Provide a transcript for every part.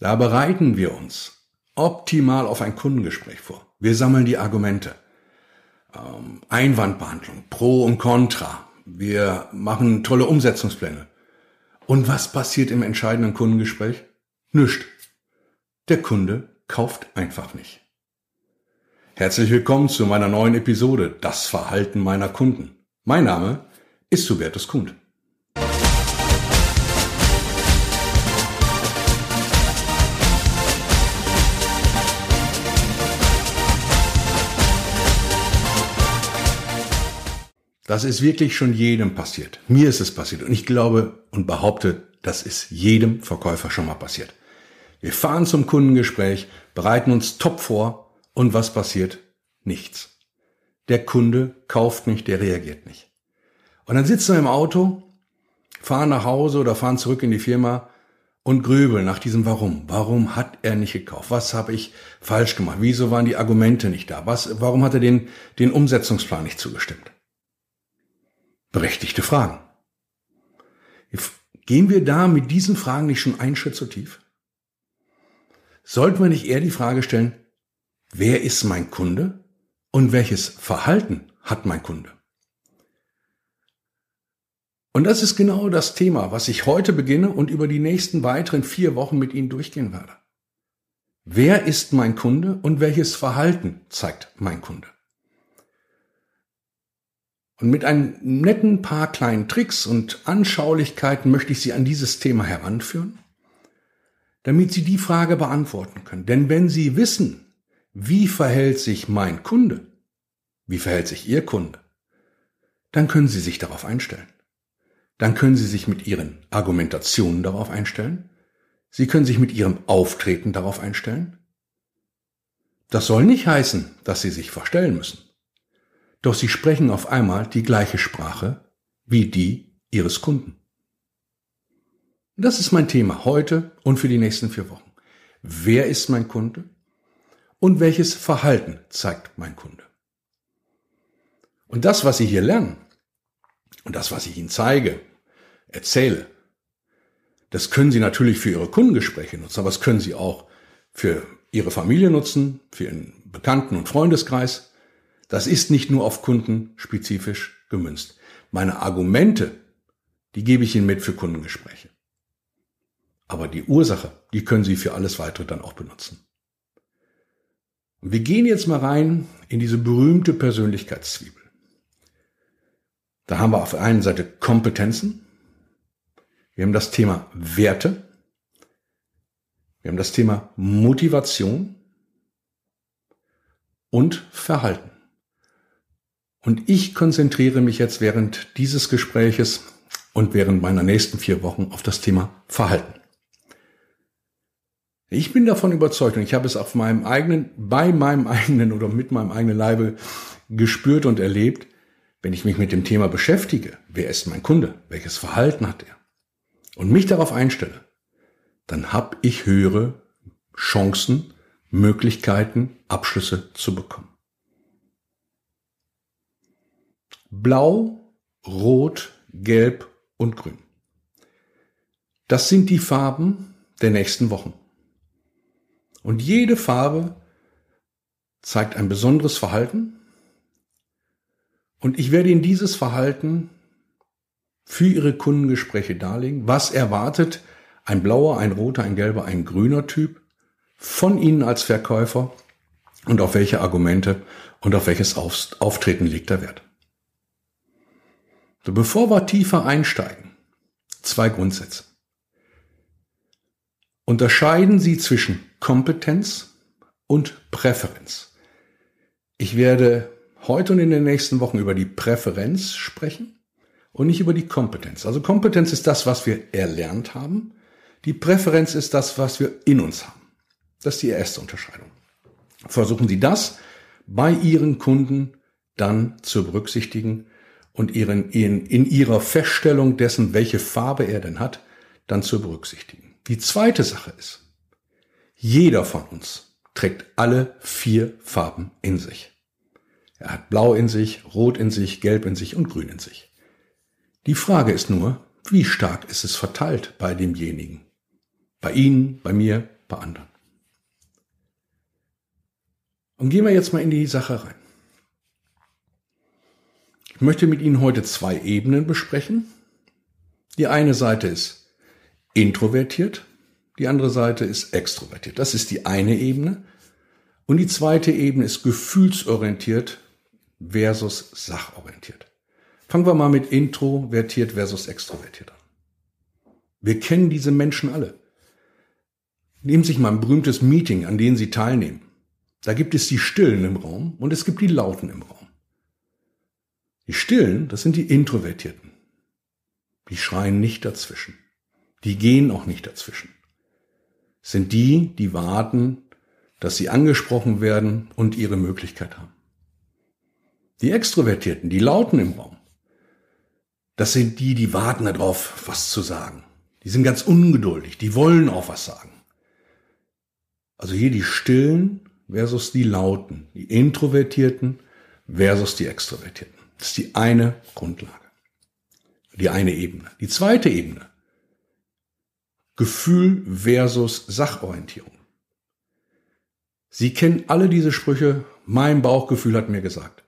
Da bereiten wir uns optimal auf ein Kundengespräch vor. Wir sammeln die Argumente. Ähm, Einwandbehandlung, Pro und Contra. Wir machen tolle Umsetzungspläne. Und was passiert im entscheidenden Kundengespräch? Nüscht. Der Kunde kauft einfach nicht. Herzlich willkommen zu meiner neuen Episode Das Verhalten meiner Kunden. Mein Name ist Hubertus Kund. Das ist wirklich schon jedem passiert. Mir ist es passiert und ich glaube und behaupte, das ist jedem Verkäufer schon mal passiert. Wir fahren zum Kundengespräch, bereiten uns top vor und was passiert? Nichts. Der Kunde kauft nicht, der reagiert nicht. Und dann sitzen wir im Auto, fahren nach Hause oder fahren zurück in die Firma und grübeln nach diesem Warum. Warum hat er nicht gekauft? Was habe ich falsch gemacht? Wieso waren die Argumente nicht da? Was, warum hat er den, den Umsetzungsplan nicht zugestimmt? Berechtigte Fragen. Gehen wir da mit diesen Fragen nicht schon einen Schritt zu tief? Sollten wir nicht eher die Frage stellen, wer ist mein Kunde und welches Verhalten hat mein Kunde? Und das ist genau das Thema, was ich heute beginne und über die nächsten weiteren vier Wochen mit Ihnen durchgehen werde. Wer ist mein Kunde und welches Verhalten zeigt mein Kunde? Und mit einem netten paar kleinen Tricks und Anschaulichkeiten möchte ich Sie an dieses Thema heranführen, damit Sie die Frage beantworten können. Denn wenn Sie wissen, wie verhält sich mein Kunde, wie verhält sich Ihr Kunde, dann können Sie sich darauf einstellen. Dann können Sie sich mit Ihren Argumentationen darauf einstellen. Sie können sich mit Ihrem Auftreten darauf einstellen. Das soll nicht heißen, dass Sie sich verstellen müssen. Doch sie sprechen auf einmal die gleiche Sprache wie die ihres Kunden. Das ist mein Thema heute und für die nächsten vier Wochen. Wer ist mein Kunde? Und welches Verhalten zeigt mein Kunde? Und das, was Sie hier lernen und das, was ich Ihnen zeige, erzähle, das können Sie natürlich für Ihre Kundengespräche nutzen, aber das können Sie auch für Ihre Familie nutzen, für Ihren Bekannten- und Freundeskreis, das ist nicht nur auf Kunden spezifisch gemünzt. Meine Argumente, die gebe ich Ihnen mit für Kundengespräche. Aber die Ursache, die können Sie für alles weitere dann auch benutzen. Und wir gehen jetzt mal rein in diese berühmte Persönlichkeitszwiebel. Da haben wir auf der einen Seite Kompetenzen, wir haben das Thema Werte, wir haben das Thema Motivation und Verhalten. Und ich konzentriere mich jetzt während dieses Gespräches und während meiner nächsten vier Wochen auf das Thema Verhalten. Ich bin davon überzeugt und ich habe es auf meinem eigenen, bei meinem eigenen oder mit meinem eigenen Leibe gespürt und erlebt, wenn ich mich mit dem Thema beschäftige, wer ist mein Kunde, welches Verhalten hat er, und mich darauf einstelle, dann habe ich höhere Chancen, Möglichkeiten, Abschlüsse zu bekommen. Blau, Rot, Gelb und Grün. Das sind die Farben der nächsten Wochen. Und jede Farbe zeigt ein besonderes Verhalten. Und ich werde Ihnen dieses Verhalten für Ihre Kundengespräche darlegen. Was erwartet ein blauer, ein roter, ein gelber, ein grüner Typ von Ihnen als Verkäufer und auf welche Argumente und auf welches Auftreten legt er Wert. So, bevor wir tiefer einsteigen, zwei Grundsätze. Unterscheiden Sie zwischen Kompetenz und Präferenz. Ich werde heute und in den nächsten Wochen über die Präferenz sprechen und nicht über die Kompetenz. Also Kompetenz ist das, was wir erlernt haben. Die Präferenz ist das, was wir in uns haben. Das ist die erste Unterscheidung. Versuchen Sie das bei Ihren Kunden dann zu berücksichtigen und ihren, in, in ihrer Feststellung dessen, welche Farbe er denn hat, dann zu berücksichtigen. Die zweite Sache ist, jeder von uns trägt alle vier Farben in sich. Er hat blau in sich, rot in sich, gelb in sich und grün in sich. Die Frage ist nur, wie stark ist es verteilt bei demjenigen? Bei Ihnen, bei mir, bei anderen. Und gehen wir jetzt mal in die Sache rein. Ich möchte mit Ihnen heute zwei Ebenen besprechen. Die eine Seite ist introvertiert, die andere Seite ist extrovertiert. Das ist die eine Ebene. Und die zweite Ebene ist gefühlsorientiert versus sachorientiert. Fangen wir mal mit introvertiert versus extrovertiert an. Wir kennen diese Menschen alle. Nehmen Sie sich mal ein berühmtes Meeting, an dem Sie teilnehmen. Da gibt es die Stillen im Raum und es gibt die Lauten im Raum. Die Stillen, das sind die Introvertierten. Die schreien nicht dazwischen. Die gehen auch nicht dazwischen. Das sind die, die warten, dass sie angesprochen werden und ihre Möglichkeit haben. Die Extrovertierten, die Lauten im Raum, das sind die, die warten darauf, was zu sagen. Die sind ganz ungeduldig, die wollen auch was sagen. Also hier die Stillen versus die Lauten, die Introvertierten versus die Extrovertierten. Das ist die eine Grundlage, die eine Ebene. Die zweite Ebene, Gefühl versus Sachorientierung. Sie kennen alle diese Sprüche, mein Bauchgefühl hat mir gesagt.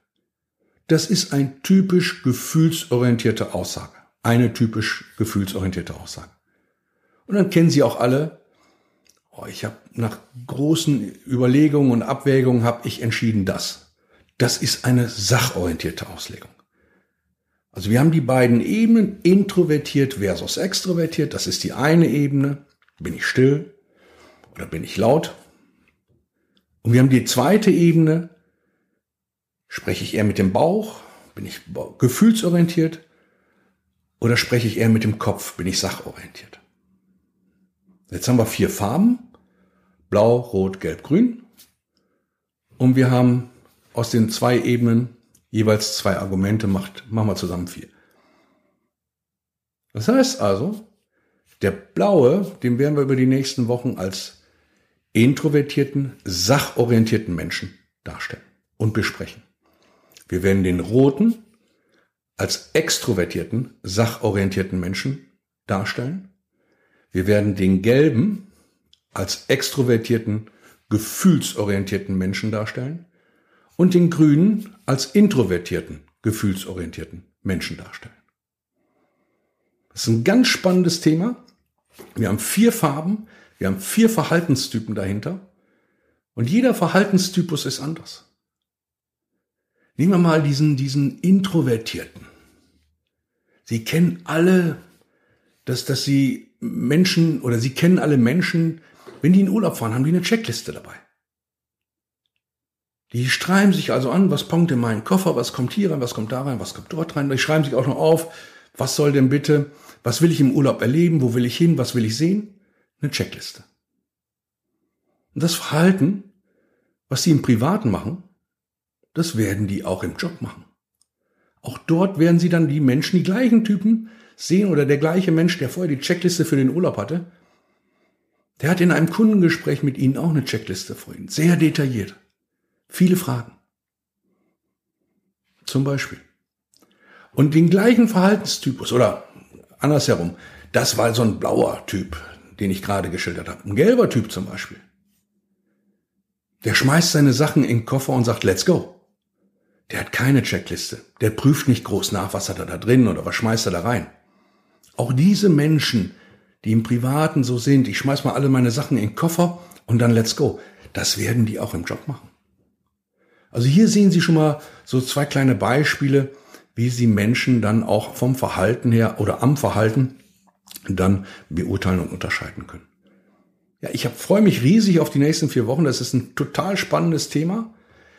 Das ist ein typisch gefühlsorientierte Aussage. Eine typisch gefühlsorientierte Aussage. Und dann kennen Sie auch alle, oh, ich habe nach großen Überlegungen und Abwägungen habe ich entschieden das. Das ist eine sachorientierte Auslegung. Also wir haben die beiden Ebenen, introvertiert versus extrovertiert. Das ist die eine Ebene. Bin ich still oder bin ich laut? Und wir haben die zweite Ebene. Spreche ich eher mit dem Bauch? Bin ich gefühlsorientiert? Oder spreche ich eher mit dem Kopf? Bin ich sachorientiert? Jetzt haben wir vier Farben. Blau, Rot, Gelb, Grün. Und wir haben aus den zwei Ebenen jeweils zwei Argumente, macht, machen wir zusammen vier. Das heißt also, der blaue, den werden wir über die nächsten Wochen als introvertierten, sachorientierten Menschen darstellen und besprechen. Wir werden den roten als extrovertierten, sachorientierten Menschen darstellen wir werden den gelben als extrovertierten, gefühlsorientierten Menschen darstellen und den grünen als introvertierten, gefühlsorientierten Menschen darstellen. Das ist ein ganz spannendes Thema. Wir haben vier Farben, wir haben vier Verhaltenstypen dahinter und jeder Verhaltenstypus ist anders. Nehmen wir mal diesen, diesen Introvertierten. Sie kennen alle, dass, dass sie Menschen oder Sie kennen alle Menschen, wenn die in Urlaub fahren, haben die eine Checkliste dabei. Die schreiben sich also an, was kommt in meinen Koffer, was kommt hier rein, was kommt da rein, was kommt dort rein. Die schreiben sich auch noch auf, was soll denn bitte, was will ich im Urlaub erleben, wo will ich hin, was will ich sehen? Eine Checkliste. Und das Verhalten, was sie im Privaten machen, das werden die auch im Job machen. Auch dort werden sie dann die Menschen, die gleichen Typen, sehen oder der gleiche Mensch, der vorher die Checkliste für den Urlaub hatte, der hat in einem Kundengespräch mit Ihnen auch eine Checkliste vorhin. Sehr detailliert. Viele Fragen. Zum Beispiel. Und den gleichen Verhaltenstypus oder andersherum, das war so ein blauer Typ, den ich gerade geschildert habe. Ein gelber Typ zum Beispiel. Der schmeißt seine Sachen in den Koffer und sagt, let's go. Der hat keine Checkliste. Der prüft nicht groß nach, was hat er da drin oder was schmeißt er da rein. Auch diese Menschen, die im Privaten so sind, ich schmeiß mal alle meine Sachen in den Koffer und dann let's go. Das werden die auch im Job machen. Also hier sehen Sie schon mal so zwei kleine Beispiele, wie Sie Menschen dann auch vom Verhalten her oder am Verhalten dann beurteilen und unterscheiden können. Ja, ich freue mich riesig auf die nächsten vier Wochen. Das ist ein total spannendes Thema.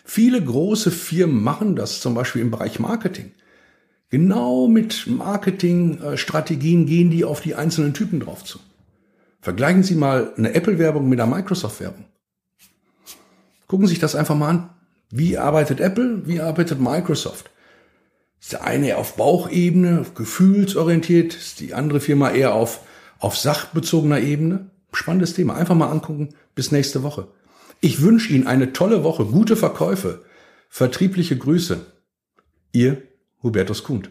Viele große Firmen machen das, zum Beispiel im Bereich Marketing. Genau mit Marketingstrategien gehen die auf die einzelnen Typen drauf zu. Vergleichen Sie mal eine Apple-Werbung mit einer Microsoft-Werbung. Gucken Sie sich das einfach mal an. Wie arbeitet Apple? Wie arbeitet Microsoft? Ist der eine auf Bauchebene, gefühlsorientiert, ist die andere Firma eher auf, auf sachbezogener Ebene? Spannendes Thema. Einfach mal angucken. Bis nächste Woche. Ich wünsche Ihnen eine tolle Woche, gute Verkäufe, vertriebliche Grüße. Ihr Hubertus Kuhn.